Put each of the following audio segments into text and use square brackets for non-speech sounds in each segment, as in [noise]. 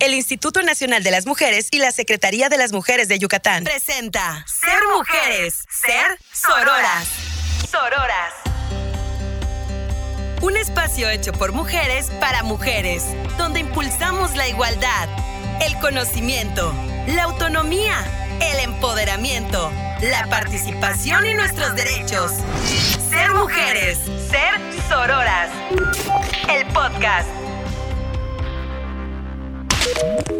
el Instituto Nacional de las Mujeres y la Secretaría de las Mujeres de Yucatán. Presenta Ser Mujeres, Ser Sororas. Sororas. Un espacio hecho por mujeres para mujeres, donde impulsamos la igualdad, el conocimiento, la autonomía, el empoderamiento, la participación y nuestros derechos. Ser mujeres, ser sororas. El podcast.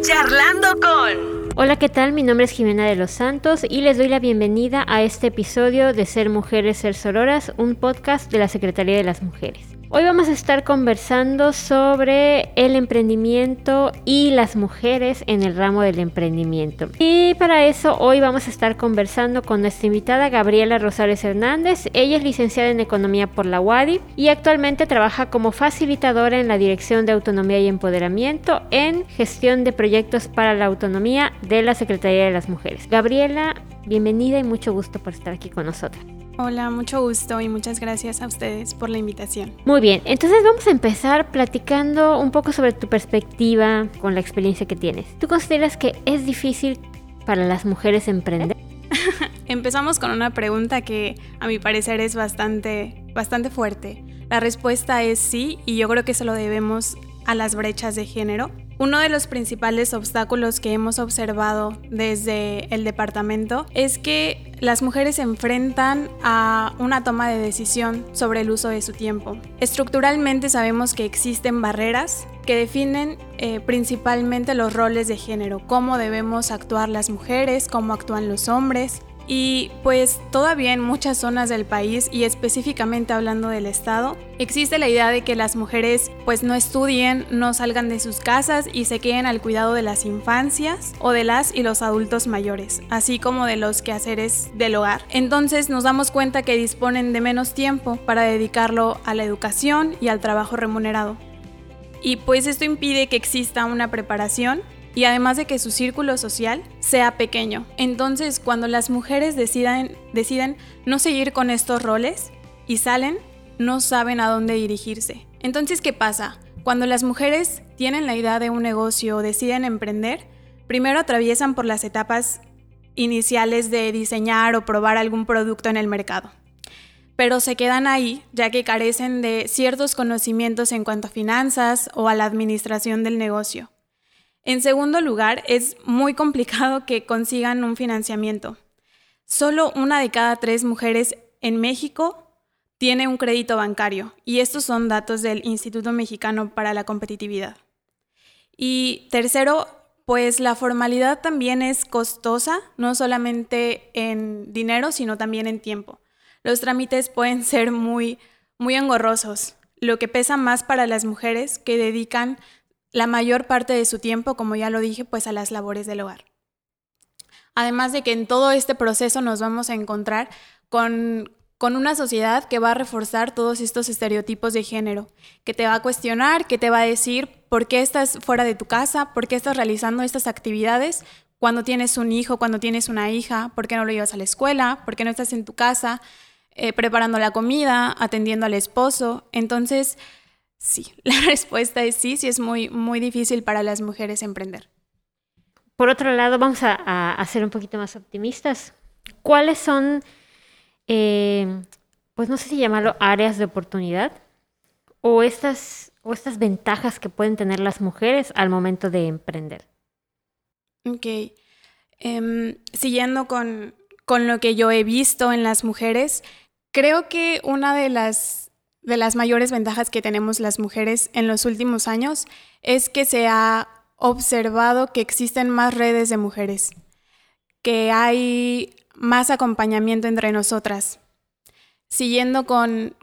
Charlando con... Hola, ¿qué tal? Mi nombre es Jimena de los Santos y les doy la bienvenida a este episodio de Ser Mujeres, Ser Sororas, un podcast de la Secretaría de las Mujeres. Hoy vamos a estar conversando sobre el emprendimiento y las mujeres en el ramo del emprendimiento. Y para eso hoy vamos a estar conversando con nuestra invitada Gabriela Rosales Hernández. Ella es licenciada en Economía por la UADI y actualmente trabaja como facilitadora en la Dirección de Autonomía y Empoderamiento en gestión de proyectos para la autonomía de la Secretaría de las Mujeres. Gabriela, bienvenida y mucho gusto por estar aquí con nosotros. Hola, mucho gusto y muchas gracias a ustedes por la invitación. Muy bien, entonces vamos a empezar platicando un poco sobre tu perspectiva con la experiencia que tienes. ¿Tú consideras que es difícil para las mujeres emprender? [laughs] Empezamos con una pregunta que a mi parecer es bastante, bastante fuerte. La respuesta es sí y yo creo que se lo debemos a las brechas de género. Uno de los principales obstáculos que hemos observado desde el departamento es que las mujeres se enfrentan a una toma de decisión sobre el uso de su tiempo. Estructuralmente sabemos que existen barreras que definen eh, principalmente los roles de género, cómo debemos actuar las mujeres, cómo actúan los hombres, y pues todavía en muchas zonas del país y específicamente hablando del estado, existe la idea de que las mujeres pues no estudien, no salgan de sus casas y se queden al cuidado de las infancias o de las y los adultos mayores, así como de los quehaceres del hogar. Entonces nos damos cuenta que disponen de menos tiempo para dedicarlo a la educación y al trabajo remunerado. Y pues esto impide que exista una preparación y además de que su círculo social sea pequeño. Entonces, cuando las mujeres deciden, deciden no seguir con estos roles y salen, no saben a dónde dirigirse. Entonces, ¿qué pasa? Cuando las mujeres tienen la idea de un negocio o deciden emprender, primero atraviesan por las etapas iniciales de diseñar o probar algún producto en el mercado. Pero se quedan ahí ya que carecen de ciertos conocimientos en cuanto a finanzas o a la administración del negocio. En segundo lugar, es muy complicado que consigan un financiamiento. Solo una de cada tres mujeres en México tiene un crédito bancario y estos son datos del Instituto Mexicano para la Competitividad. Y tercero, pues la formalidad también es costosa, no solamente en dinero, sino también en tiempo. Los trámites pueden ser muy, muy engorrosos, lo que pesa más para las mujeres que dedican la mayor parte de su tiempo, como ya lo dije, pues a las labores del hogar. Además de que en todo este proceso nos vamos a encontrar con, con una sociedad que va a reforzar todos estos estereotipos de género, que te va a cuestionar, que te va a decir por qué estás fuera de tu casa, por qué estás realizando estas actividades cuando tienes un hijo, cuando tienes una hija, por qué no lo llevas a la escuela, por qué no estás en tu casa eh, preparando la comida, atendiendo al esposo. Entonces, Sí, [laughs] la respuesta es sí, sí es muy, muy difícil para las mujeres emprender. Por otro lado, vamos a, ser un poquito más optimistas. ¿Cuáles son, eh, pues no sé si llamarlo áreas de oportunidad o estas, o estas ventajas que pueden tener las mujeres al momento de emprender? Ok. Em, siguiendo con, con lo que yo he visto en las mujeres, creo que una de las de las mayores ventajas que tenemos las mujeres en los últimos años es que se ha observado que existen más redes de mujeres, que hay más acompañamiento entre nosotras. Siguiendo con,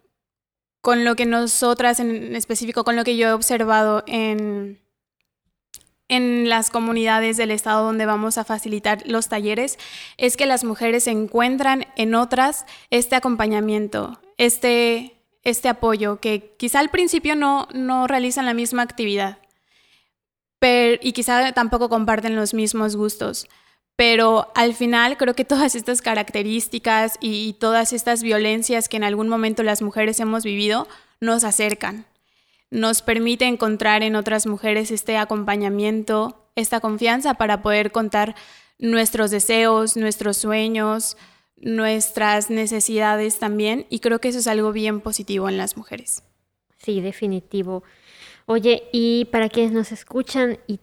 con lo que nosotras en específico, con lo que yo he observado en, en las comunidades del estado donde vamos a facilitar los talleres, es que las mujeres encuentran en otras este acompañamiento, este este apoyo, que quizá al principio no, no realizan la misma actividad y quizá tampoco comparten los mismos gustos. Pero al final creo que todas estas características y, todas estas violencias que en algún momento las mujeres hemos vivido nos acercan, nos permite encontrar en otras mujeres este acompañamiento, esta confianza para poder contar nuestros deseos, nuestros sueños, nuestras necesidades también y creo que eso es algo bien positivo en las mujeres. Sí, definitivo. Oye, y para quienes nos escuchan y,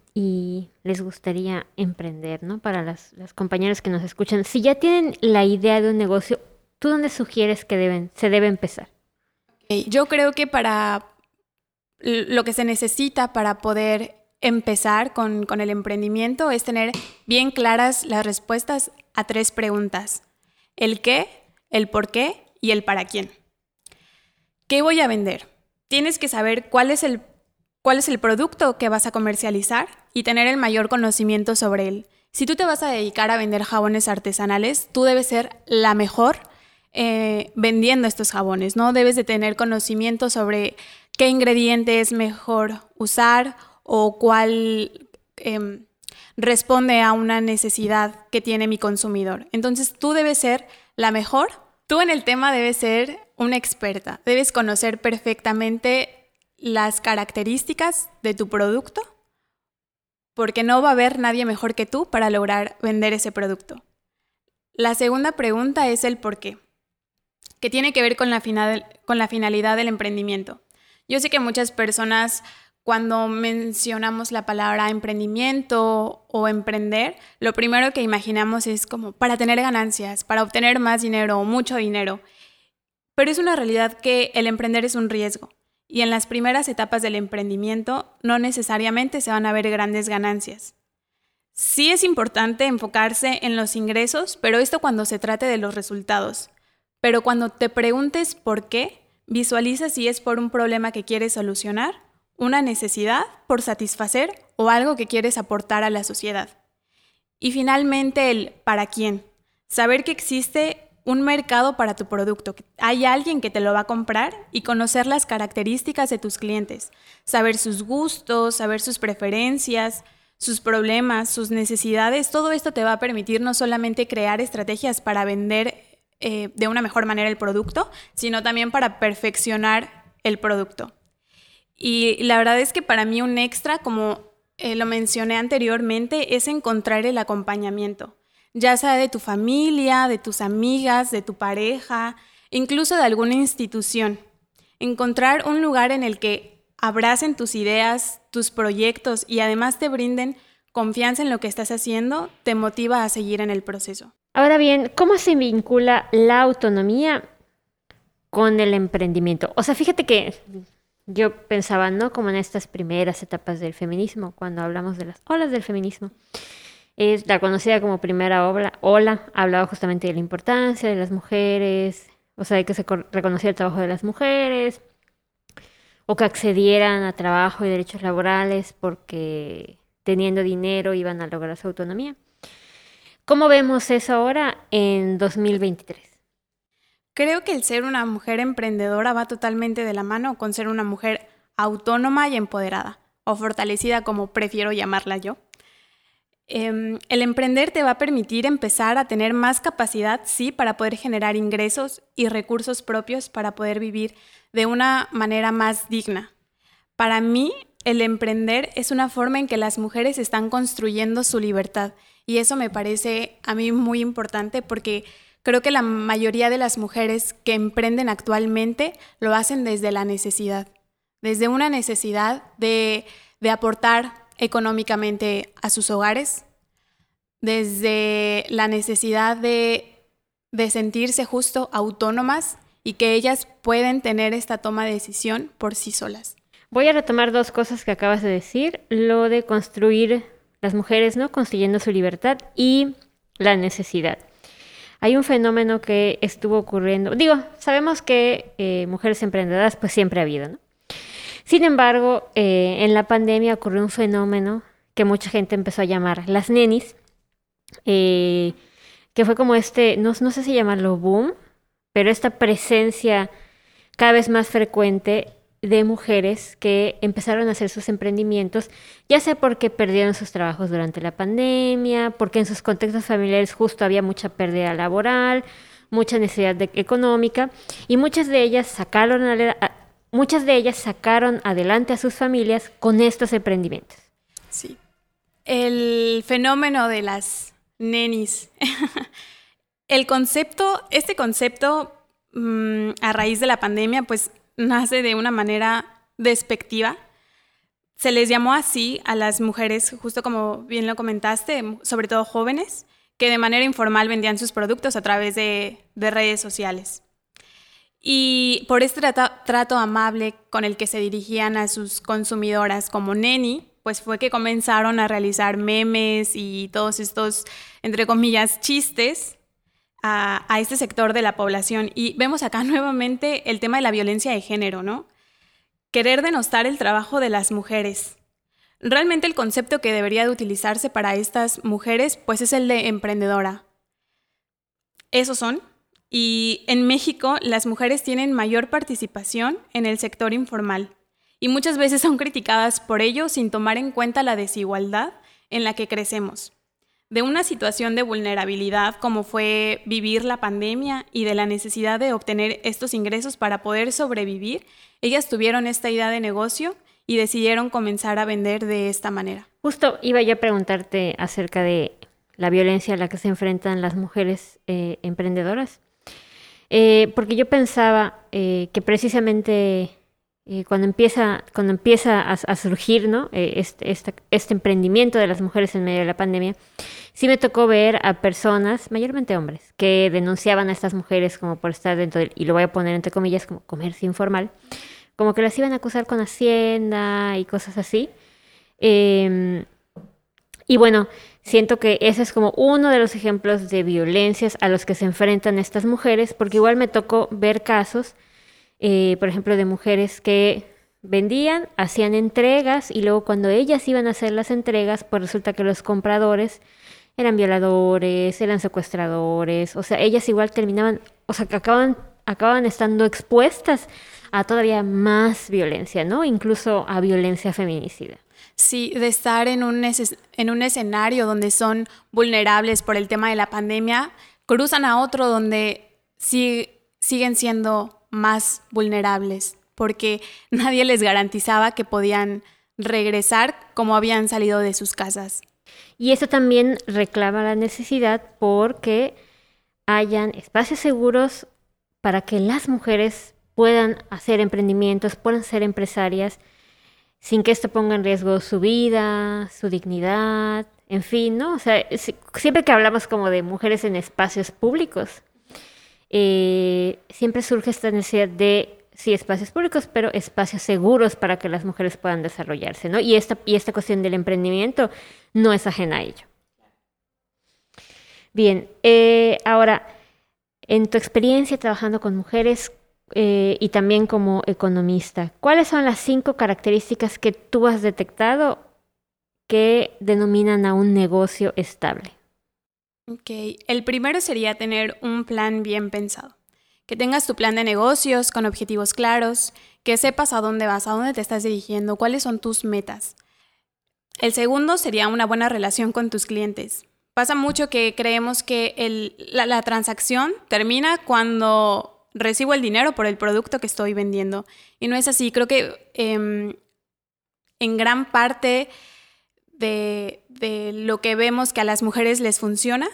les gustaría emprender, ¿no? Para las, las, compañeras que nos escuchan, si ya tienen la idea de un negocio, ¿tú dónde sugieres que deben, se debe empezar? Yo creo que para lo que se necesita para poder empezar con, con el emprendimiento es tener bien claras las respuestas a tres preguntas el qué, el por qué y el para quién. ¿Qué voy a vender? Tienes que saber cuál es el, cuál es el producto que vas a comercializar y tener el mayor conocimiento sobre él. Si tú te vas a dedicar a vender jabones artesanales, tú debes ser la mejor eh, vendiendo estos jabones, ¿no? Debes de tener conocimiento sobre qué ingrediente es mejor usar o cuál em, responde a una necesidad que tiene mi consumidor. Entonces tú debes ser la mejor. Tú en el tema debes ser una experta. Debes conocer perfectamente las características de tu producto porque no va a haber nadie mejor que tú para lograr vender ese producto. La segunda pregunta es el por qué, que tiene que ver con la, con la finalidad del emprendimiento. Yo sé que muchas personas cuando mencionamos la palabra emprendimiento o emprender, lo primero que imaginamos es como para tener ganancias, para obtener más dinero o mucho dinero. Pero es una realidad que el emprender es un riesgo y en las primeras etapas del emprendimiento no necesariamente se van a ver grandes ganancias. Sí es importante enfocarse en los ingresos, pero esto cuando se trate de los resultados. Pero cuando te preguntes por qué, visualiza si es por un problema que quieres solucionar una necesidad por satisfacer o algo que quieres aportar a la sociedad. Y finalmente el para quién. Saber que existe un mercado para tu producto, que hay alguien que te lo va a comprar y conocer las características de tus clientes, saber sus gustos, saber sus preferencias, sus problemas, sus necesidades, todo esto te va a permitir no solamente crear estrategias para vender eh, de una mejor manera el producto, sino también para perfeccionar el producto. Y la verdad es que para mí un extra, como eh, lo mencioné anteriormente, es encontrar el acompañamiento, ya sea de tu familia, de tus amigas, de tu pareja, incluso de alguna institución. Encontrar un lugar en el que abracen tus ideas, tus proyectos y además te brinden confianza en lo que estás haciendo, te motiva a seguir en el proceso. Ahora bien, ¿cómo se vincula la autonomía con el emprendimiento? O sea, fíjate que yo pensaba, ¿no? Como en estas primeras etapas del feminismo, cuando hablamos de las olas del feminismo. Es la conocida como primera ola, ola hablaba justamente de la importancia de las mujeres, o sea, de que se reconocía el trabajo de las mujeres, o que accedieran a trabajo y derechos laborales porque teniendo dinero iban a lograr su autonomía. ¿Cómo vemos eso ahora en 2023? Creo que el ser una mujer emprendedora va totalmente de la mano con ser una mujer autónoma y empoderada, o fortalecida como prefiero llamarla yo. Em, el emprender te va a permitir empezar a tener más capacidad, sí, para poder generar ingresos y recursos propios para poder vivir de una manera más digna. Para mí, el emprender es una forma en que las mujeres están construyendo su libertad y eso me parece a mí muy importante porque Creo que la mayoría de las mujeres que emprenden actualmente lo hacen desde la necesidad, desde una necesidad de, aportar económicamente a sus hogares, desde la necesidad de, de sentirse justo autónomas y que ellas pueden tener esta toma de decisión por sí solas. Voy a retomar dos cosas que acabas de decir, lo de construir las mujeres, ¿no? Construyendo su libertad y la necesidad hay un fenómeno que estuvo ocurriendo. Digo, sabemos que eh, mujeres emprendedoras pues siempre ha habido, ¿no? Sin embargo, eh, en la pandemia ocurrió un fenómeno que mucha gente empezó a llamar las nenis, eh, que fue como este, no, no sé si llamarlo boom, pero esta presencia cada vez más frecuente de mujeres que empezaron a hacer sus emprendimientos, ya sea porque perdieron sus trabajos durante la pandemia, porque en sus contextos familiares justo había mucha pérdida laboral, mucha necesidad económica, y muchas de ellas sacaron muchas de ellas sacaron adelante a sus familias con estos emprendimientos. Sí. el fenómeno de las nenis. [laughs] el concepto, este concepto mm, a raíz de la pandemia, pues nace de una manera despectiva. Se les llamó así a las mujeres, justo como bien lo comentaste, sobre todo jóvenes, que de manera informal vendían sus productos a través de, redes sociales. Y por este trato, amable con el que se dirigían a sus consumidoras como Neni, pues fue que comenzaron a realizar memes y todos estos, entre comillas, chistes a, este sector de la población. Y vemos acá [laughs] nuevamente el tema de la violencia de género, ¿no? Querer denostar el trabajo de las mujeres, Realmente el concepto que debería de utilizarse para estas mujeres pues es el de emprendedora. Esos son. Y en México las mujeres tienen mayor participación en el sector informal y muchas veces son criticadas por ello sin tomar en cuenta la desigualdad en la que crecemos. De una situación de vulnerabilidad como fue vivir la pandemia y de la necesidad de obtener estos ingresos para poder sobrevivir, ellas tuvieron esta idea de negocio y decidieron comenzar a vender de esta manera. Justo iba yo a preguntarte acerca de la violencia a la que se enfrentan las mujeres eh, emprendedoras, eh, porque yo pensaba eh, que precisamente cuando empieza, cuando empieza a, surgir ¿no? Este, este, emprendimiento de las mujeres en medio de la pandemia, sí me tocó ver a personas, mayormente hombres, que denunciaban a estas mujeres como por estar dentro del, y lo voy a poner entre comillas, como comercio informal, como que las iban a acusar con Hacienda y cosas así. Em, y bueno, siento que ese es como uno de los ejemplos de violencias a los que se enfrentan estas mujeres, porque igual me tocó ver casos, eh, por ejemplo, de mujeres que vendían, hacían entregas y luego cuando ellas iban a hacer las entregas, pues resulta que los compradores eran violadores, eran secuestradores, o sea, ellas igual terminaban, o sea, que acaban, acaban estando expuestas a todavía más violencia, ¿no? Incluso a violencia feminicida. Sí, de estar en un, en un escenario donde son vulnerables por el tema de la pandemia, cruzan a otro donde siguen siendo más vulnerables, porque [laughs] nadie les garantizaba que podían regresar como habían salido de sus casas. Y eso también reclama la necesidad porque hayan espacios seguros para que las mujeres puedan hacer emprendimientos, puedan ser empresarias, sin que esto ponga en riesgo su vida, su dignidad, en fin, ¿no? O sea, siempre que hablamos como de mujeres en espacios públicos, eh, siempre surge esta necesidad de, sí, espacios públicos, pero espacios seguros para que las mujeres puedan desarrollarse, ¿no? Y esta, y esta cuestión del emprendimiento no es ajena a ello. Bien, eh, ahora, en tu experiencia trabajando con mujeres, eh, y también como economista, ¿cuáles son las cinco características que tú has detectado que denominan a un negocio estable? Ok, el primero sería tener un plan bien pensado. Que tengas tu plan de negocios con objetivos claros, que sepas a dónde vas, a dónde te estás dirigiendo, cuáles son tus metas. El segundo sería una buena relación con tus clientes. Pasa mucho que creemos que la transacción termina cuando recibo el dinero por el producto que estoy vendiendo. Y no es así. Creo que em, en gran parte de, lo que vemos que a las mujeres les funciona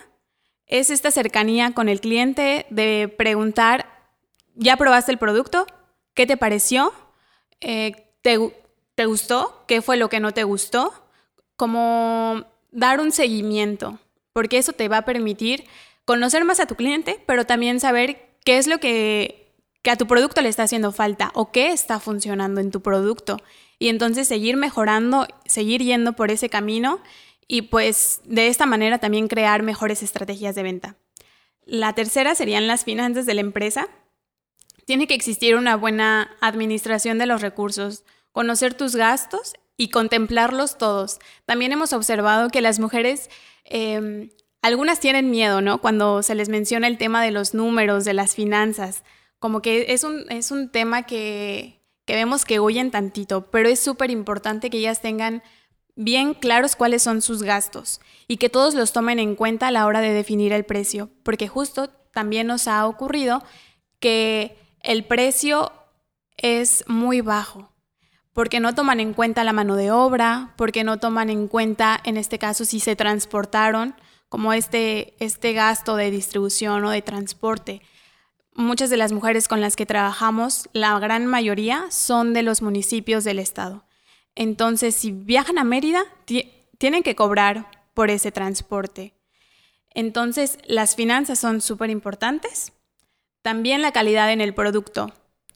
es esta cercanía con el cliente de preguntar, ¿ya probaste el producto? ¿Qué te pareció? Eh, ¿te, ¿Te gustó? ¿Qué fue lo que no te gustó? Como dar un seguimiento, porque eso te va a permitir conocer más a tu cliente, pero también saber qué es lo que, a tu producto le está haciendo falta o qué está funcionando en tu producto. Y entonces seguir mejorando, seguir yendo por ese camino y pues de esta manera también crear mejores estrategias de venta. La tercera serían las finanzas de la empresa. Tiene que existir una buena administración de los recursos, conocer tus gastos y contemplarlos todos. También hemos observado que las mujeres em, algunas tienen miedo, ¿no? Cuando se les menciona el tema de los números, de las finanzas, como que es un, es un tema que, que vemos que huyen tantito, pero es súper importante que ellas tengan bien claros cuáles son sus gastos y que todos los tomen en cuenta a la hora de definir el precio, porque justo también nos ha ocurrido que el precio es muy bajo, porque no toman en cuenta la mano de obra, porque no toman en cuenta, en este caso, si se transportaron, como este, este gasto de distribución o de transporte. Muchas de las mujeres con las que trabajamos, la gran mayoría, son de los municipios del estado. Entonces, si viajan a Mérida, tienen que cobrar por ese transporte. Entonces, las finanzas son súper importantes. También la calidad en el producto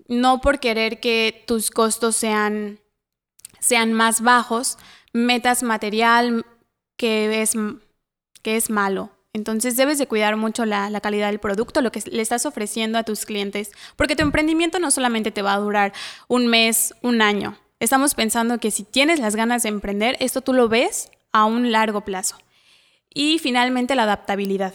no por querer que tus costos sean, sean más bajos, metas material que es, que es malo. Entonces debes de cuidar mucho la, la, calidad del producto, lo que le estás ofreciendo a tus clientes, porque tu emprendimiento no solamente te va a durar un mes, un año. Estamos pensando que si tienes las ganas de emprender, esto tú lo ves a un largo plazo. Y finalmente la adaptabilidad,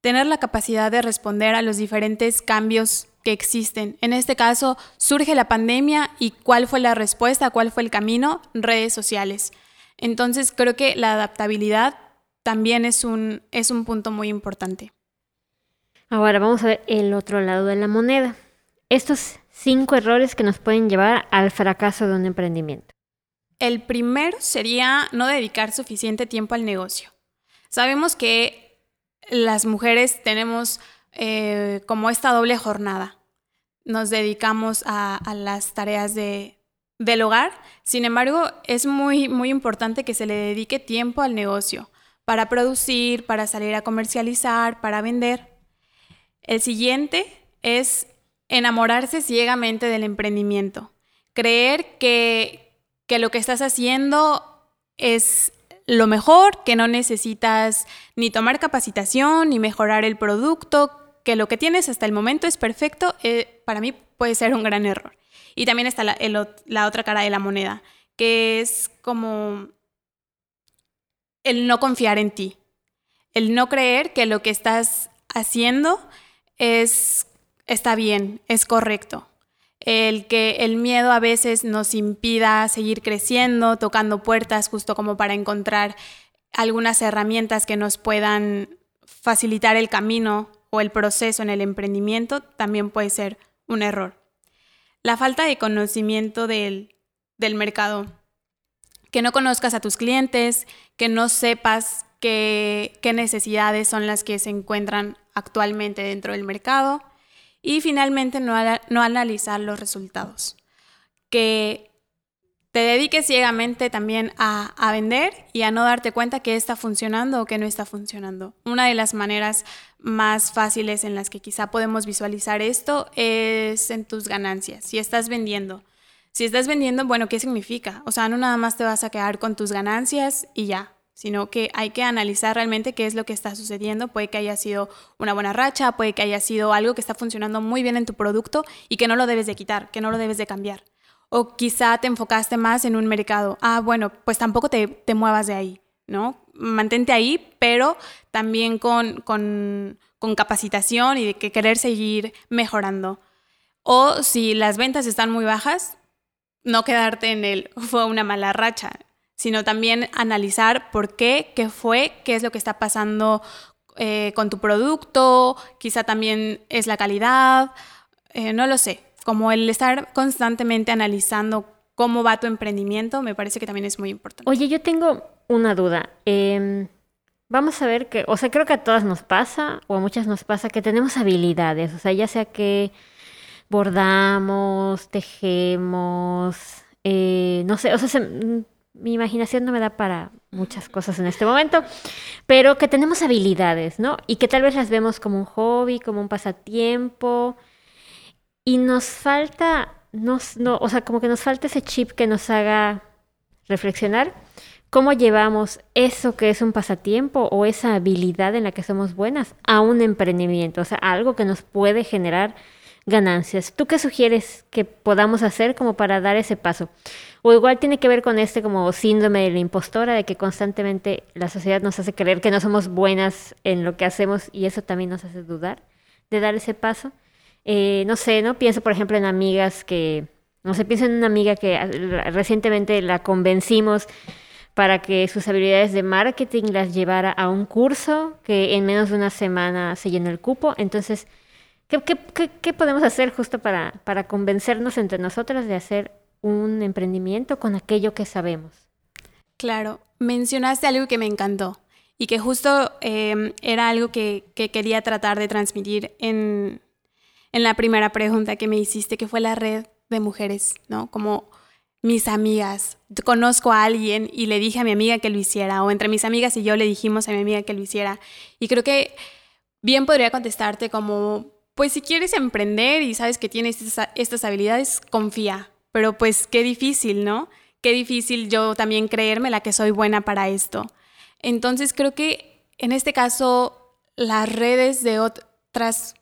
tener la capacidad de responder a los diferentes cambios que existen. En este caso, surge la pandemia y cuál fue la respuesta, cuál fue el camino, redes sociales. Entonces, creo que la adaptabilidad también es un, es un punto muy importante. Ahora vamos a ver el otro lado de la moneda. Estos cinco errores que nos pueden llevar al fracaso de un emprendimiento. El primero sería no dedicar suficiente tiempo al negocio. Sabemos que las mujeres tenemos eh, como esta doble jornada. Nos dedicamos a, las tareas de, del hogar, sin embargo, es muy, muy importante que se le dedique tiempo al negocio para producir, para salir a comercializar, para vender. El siguiente es enamorarse ciegamente del emprendimiento, creer que, que lo que estás haciendo es lo mejor, que no necesitas ni tomar capacitación, ni mejorar el producto, que lo que tienes hasta el momento es perfecto, eh, para mí puede ser un gran error. Y también está la, la otra cara de la moneda, que es como el no confiar en ti, el no creer que lo que estás haciendo es, está bien, es correcto. El que el miedo a veces nos impida seguir creciendo, tocando puertas justo como para encontrar algunas herramientas que nos puedan facilitar el camino o el proceso en el emprendimiento también puede ser un error. La falta de conocimiento del, mercado. Que no conozcas a tus clientes, que no sepas qué, necesidades son las que se encuentran actualmente dentro del mercado. Y finalmente no, analizar los resultados. Que te dediques ciegamente también a, vender y a no darte cuenta que está funcionando o que no está funcionando. Una de las maneras más fáciles en las que quizá podemos visualizar esto es en tus ganancias. Si estás vendiendo, si estás vendiendo, bueno, ¿qué significa? O sea, no nada más te vas a quedar con tus ganancias y ya, sino que hay que analizar realmente qué es lo que está sucediendo. Puede que haya sido una buena racha, puede que haya sido algo que está funcionando muy bien en tu producto y que no lo debes de quitar, que no lo debes de cambiar. O quizá te enfocaste más en un mercado. Ah, bueno, pues tampoco te, te muevas de ahí, ¿no? Mantente ahí, pero también con, con, con capacitación y de que querer seguir mejorando. O si las ventas están muy bajas, no quedarte en el [laughs] fue una mala racha, sino también analizar por qué, qué fue, qué es lo que está pasando eh, con tu producto, quizá también es la calidad, eh, no lo sé como el estar constantemente analizando cómo va tu emprendimiento, me parece que también es muy importante. Oye, yo tengo una duda. Em, vamos a ver que, o sea, creo que a todas nos pasa, o a muchas nos pasa, que tenemos habilidades, o sea, ya sea que bordamos, tejemos, eh, no sé, o sea, mm, mi imaginación no me da para muchas cosas en este momento, pero que tenemos habilidades, ¿no? Y que tal vez las vemos como un hobby, como un pasatiempo, y nos falta, nos, no, o sea, como que nos falta ese chip que nos haga reflexionar cómo llevamos eso que es un pasatiempo o esa habilidad en la que somos buenas a un emprendimiento, o sea, algo que nos puede generar ganancias. ¿Tú qué sugieres que podamos hacer como para dar ese paso? O igual tiene que ver con este como síndrome de la impostora, de que constantemente la sociedad nos hace creer que no somos buenas en lo que hacemos y eso también nos hace dudar de dar ese paso. Eh, no sé, ¿no? Pienso, por ejemplo, en amigas que, no sé, pienso en una amiga que recientemente la convencimos para que sus habilidades de marketing las llevara a un curso que en menos de una semana se llenó el cupo. Entonces, ¿qué, podemos hacer justo para, para convencernos entre nosotras de hacer un emprendimiento con aquello que sabemos. Claro, mencionaste algo que me encantó y que justo em, era algo que, quería tratar de transmitir en, en la primera pregunta que me hiciste, que fue la red de mujeres, ¿no? Como mis amigas. Conozco a alguien y le dije a mi amiga que lo hiciera, o entre mis amigas y yo le dijimos a mi amiga que lo hiciera. Y creo que bien podría contestarte como, pues si quieres emprender y sabes que tienes estas, habilidades, confía. Pero pues qué difícil, ¿no? Qué difícil yo también creerme la que soy buena para esto. Entonces creo que en este caso las redes de otras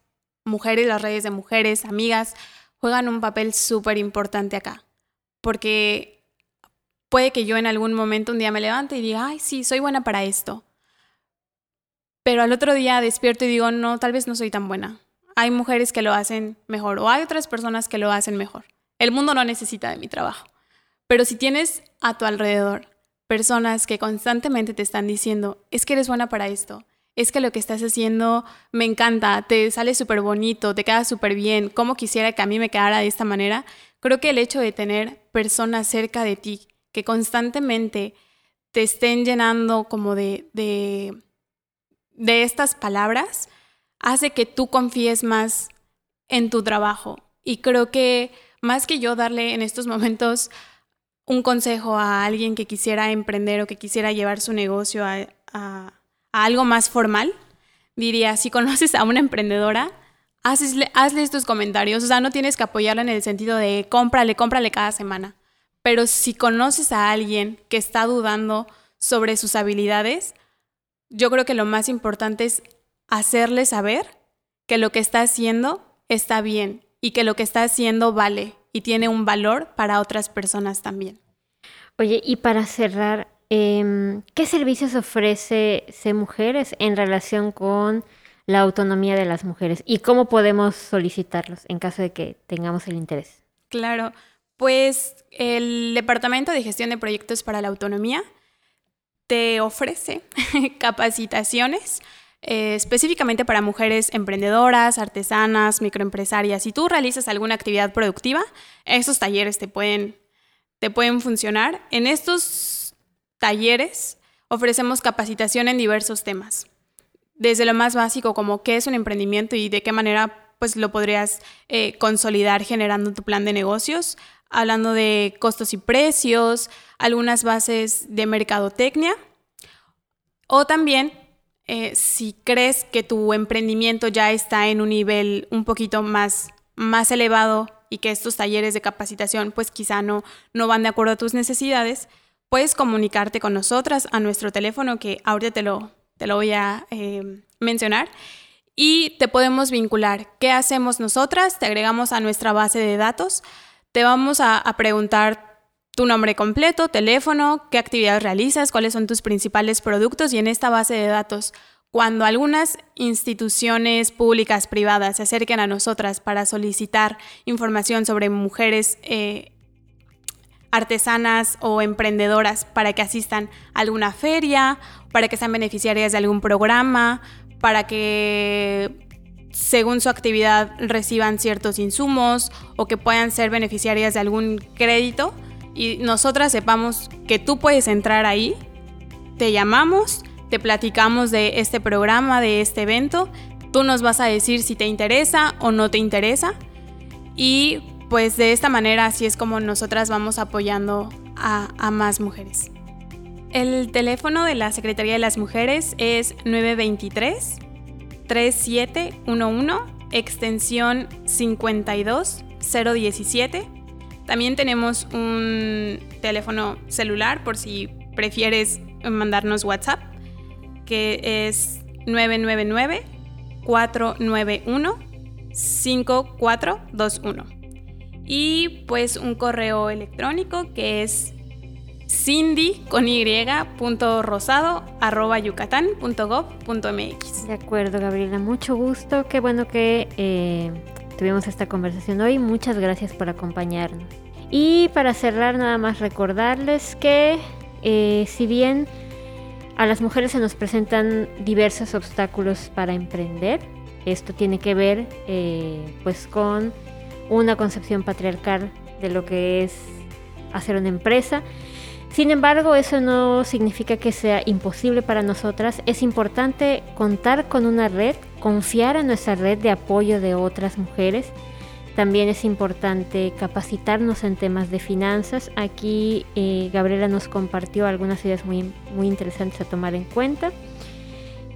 mujeres, las redes de mujeres, amigas, juegan un papel súper importante acá porque puede que yo en algún momento un día me levante y diga, ay, sí, soy buena para esto. Pero al otro día despierto y digo, no, tal vez no soy tan buena. Hay mujeres que lo hacen mejor o hay otras personas que lo hacen mejor. El mundo no necesita de mi trabajo. Pero si tienes a tu alrededor personas que constantemente te están diciendo, es que eres buena para esto, es que lo que estás haciendo me encanta, te sale súper bonito, te queda súper bien, como quisiera que a mí me quedara de esta manera, Creo que el hecho de tener personas cerca de ti que constantemente te estén llenando como de, de, de estas palabras hace que tú confíes más en tu trabajo. Y creo que más que yo darle en estos momentos un consejo a alguien que quisiera emprender o que quisiera llevar su negocio a, algo más formal, diría, si conoces a una emprendedora, hazle, hazle estos comentarios. O sea, no tienes que apoyarla en el sentido de cómprale, cómprale cada semana. Pero si conoces a alguien que está dudando sobre sus habilidades, yo creo que lo más importante es hacerle saber que lo que está haciendo está bien y que lo que está haciendo vale y tiene un valor para otras personas también. Oye, y para cerrar, em, ¿qué servicios ofrece C Mujeres en relación con la autonomía de las mujeres y cómo podemos solicitarlos en caso de que tengamos el interés. Claro, pues el Departamento de Gestión de Proyectos para la Autonomía te ofrece [laughs] capacitaciones eh, específicamente para mujeres emprendedoras, artesanas, microempresarias. Si tú realizas alguna actividad productiva, esos talleres te pueden, te pueden funcionar. En estos talleres ofrecemos capacitación en diversos temas desde lo más básico como qué es un emprendimiento y de qué manera pues lo podrías eh, consolidar generando tu plan de negocios, hablando de costos y precios, algunas bases de mercadotecnia, o también eh, si crees que tu emprendimiento ya está en un nivel un poquito más, más elevado y que estos talleres de capacitación pues quizá no, no van de acuerdo a tus necesidades, puedes comunicarte con nosotras a nuestro teléfono que ahorita te lo, te lo voy a eh, mencionar. Y te podemos vincular. ¿Qué hacemos nosotras? Te agregamos a nuestra base de datos. Te vamos a, preguntar tu nombre completo, teléfono, qué actividades realizas, cuáles son tus principales productos y en esta base de datos cuando algunas instituciones públicas, privadas se acerquen a nosotras para solicitar información sobre mujeres eh, artesanas o emprendedoras para que asistan a alguna feria, para que sean beneficiarias de algún programa, para que según su actividad reciban ciertos insumos o que puedan ser beneficiarias de algún crédito y nosotras sepamos que tú puedes entrar ahí, te llamamos, te platicamos de este programa, de este evento, tú nos vas a decir si te interesa o no te interesa y pues de esta manera así es como nosotras vamos apoyando a, más mujeres. El teléfono de la Secretaría de las Mujeres es 923-3711, extensión 52017. También tenemos un teléfono celular por si prefieres mandarnos WhatsApp, que es 999 491 5421 y pues un correo electrónico que es cindy con y punto rosado arroba yucatán punto punto mx. De acuerdo, Gabriela, mucho gusto. Qué bueno que eh, tuvimos esta conversación hoy. Muchas gracias por acompañarnos. Y para cerrar, nada más recordarles que eh, si bien a las mujeres se nos presentan diversos obstáculos para emprender, esto tiene que ver eh, pues con una concepción patriarcal de lo que es hacer una empresa. Sin embargo, eso no significa que sea imposible para nosotras. Es importante contar con una red, confiar en nuestra red de apoyo de otras mujeres. También es importante capacitarnos en temas de finanzas. Aquí eh, Gabriela nos compartió algunas ideas muy, muy interesantes a tomar en cuenta.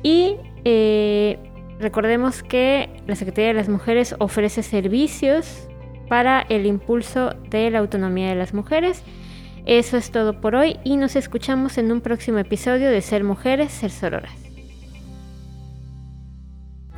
Y eh, recordemos que la Secretaría de las Mujeres ofrece servicios para el impulso de la autonomía de las mujeres eso es todo por hoy y nos escuchamos en un próximo episodio de Ser Mujeres, Ser Sororas.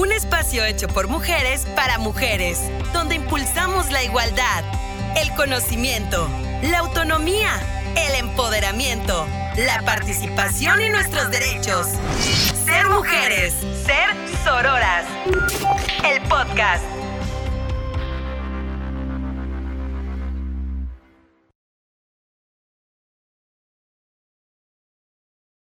Un espacio hecho por mujeres para mujeres, donde impulsamos la igualdad, el conocimiento, la autonomía, el empoderamiento, la participación y nuestros derechos. Ser mujeres, ser sororas. El podcast.